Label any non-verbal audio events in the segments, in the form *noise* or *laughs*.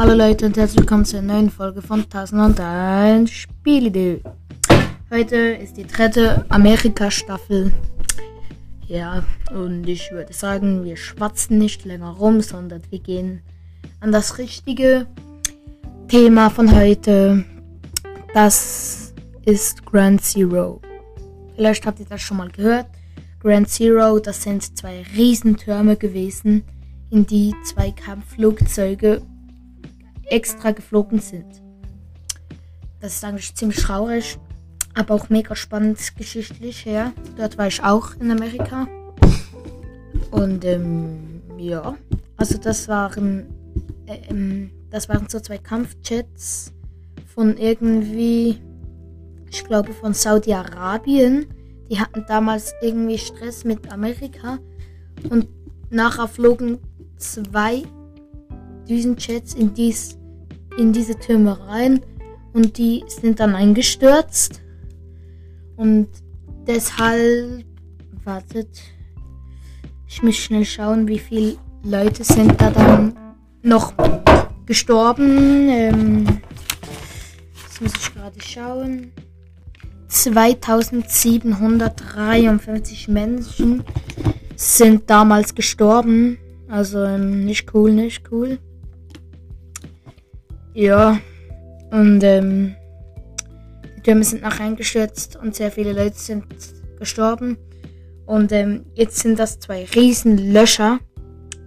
Hallo Leute und herzlich willkommen zur neuen Folge von 1001 Spielidee. Heute ist die dritte Amerika-Staffel. Ja, und ich würde sagen, wir schwatzen nicht länger rum, sondern wir gehen an das richtige Thema von heute. Das ist Grand Zero. Vielleicht habt ihr das schon mal gehört. Grand Zero, das sind zwei Riesentürme gewesen, in die zwei Kampfflugzeuge extra geflogen sind. Das ist eigentlich ziemlich traurig, aber auch mega spannend geschichtlich her. Dort war ich auch in Amerika. Und ähm, ja, also das waren äh, ähm, das waren so zwei Kampfjets von irgendwie, ich glaube von Saudi-Arabien. Die hatten damals irgendwie Stress mit Amerika und nachher flogen zwei Düsenjets in dies in diese Türme rein und die sind dann eingestürzt. Und deshalb, wartet, ich muss schnell schauen, wie viele Leute sind da dann noch gestorben. Ähm, jetzt muss ich gerade schauen. 2753 Menschen sind damals gestorben. Also ähm, nicht cool, nicht cool. Ja, und ähm, die Türme sind nachher eingestürzt und sehr viele Leute sind gestorben. Und ähm, jetzt sind das zwei riesen Löcher,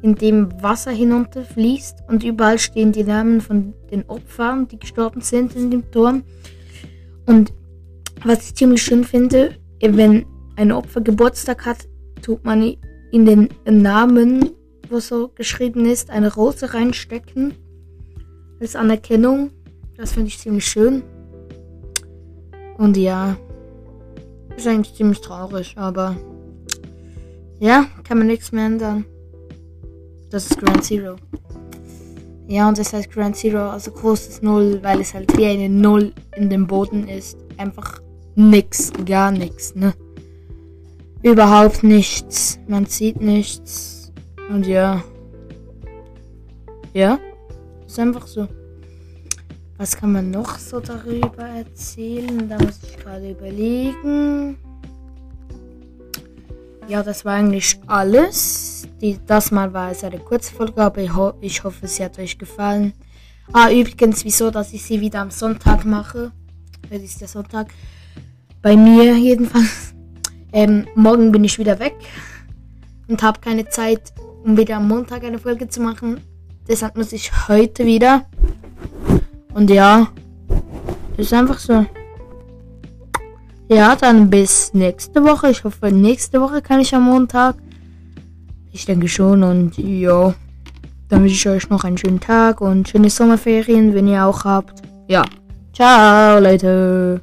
in dem Wasser hinunterfließt und überall stehen die Namen von den Opfern, die gestorben sind in dem Turm. Und was ich ziemlich schön finde, wenn ein Opfer Geburtstag hat, tut man in den Namen, wo so geschrieben ist, eine Rose reinstecken als Anerkennung. Das finde ich ziemlich schön. Und ja, ist eigentlich ziemlich traurig, aber ja, kann man nichts mehr ändern. Das ist Grand Zero. Ja, und das heißt Grand Zero, also großes Null, weil es halt wie eine Null in dem Boden ist. Einfach nix, gar nichts, ne? Überhaupt nichts. Man sieht nichts. Und ja. Ja. Ist einfach so. Was kann man noch so darüber erzählen? Da muss ich gerade überlegen. Ja, das war eigentlich alles. Die, das Mal war es eine Kurzfolge, aber ich, ho ich hoffe, sie hat euch gefallen. Ah, übrigens, wieso, dass ich sie wieder am Sonntag mache. Heute ist der Sonntag. Bei mir jedenfalls. *laughs* Ähm, morgen bin ich wieder weg und habe keine Zeit, um wieder am Montag eine Folge zu machen. Deshalb muss ich heute wieder. Und ja, ist einfach so. Ja, dann bis nächste Woche. Ich hoffe, nächste Woche kann ich am Montag. Ich denke schon. Und ja, dann wünsche ich euch noch einen schönen Tag und schöne Sommerferien, wenn ihr auch habt. Ja, ciao, Leute.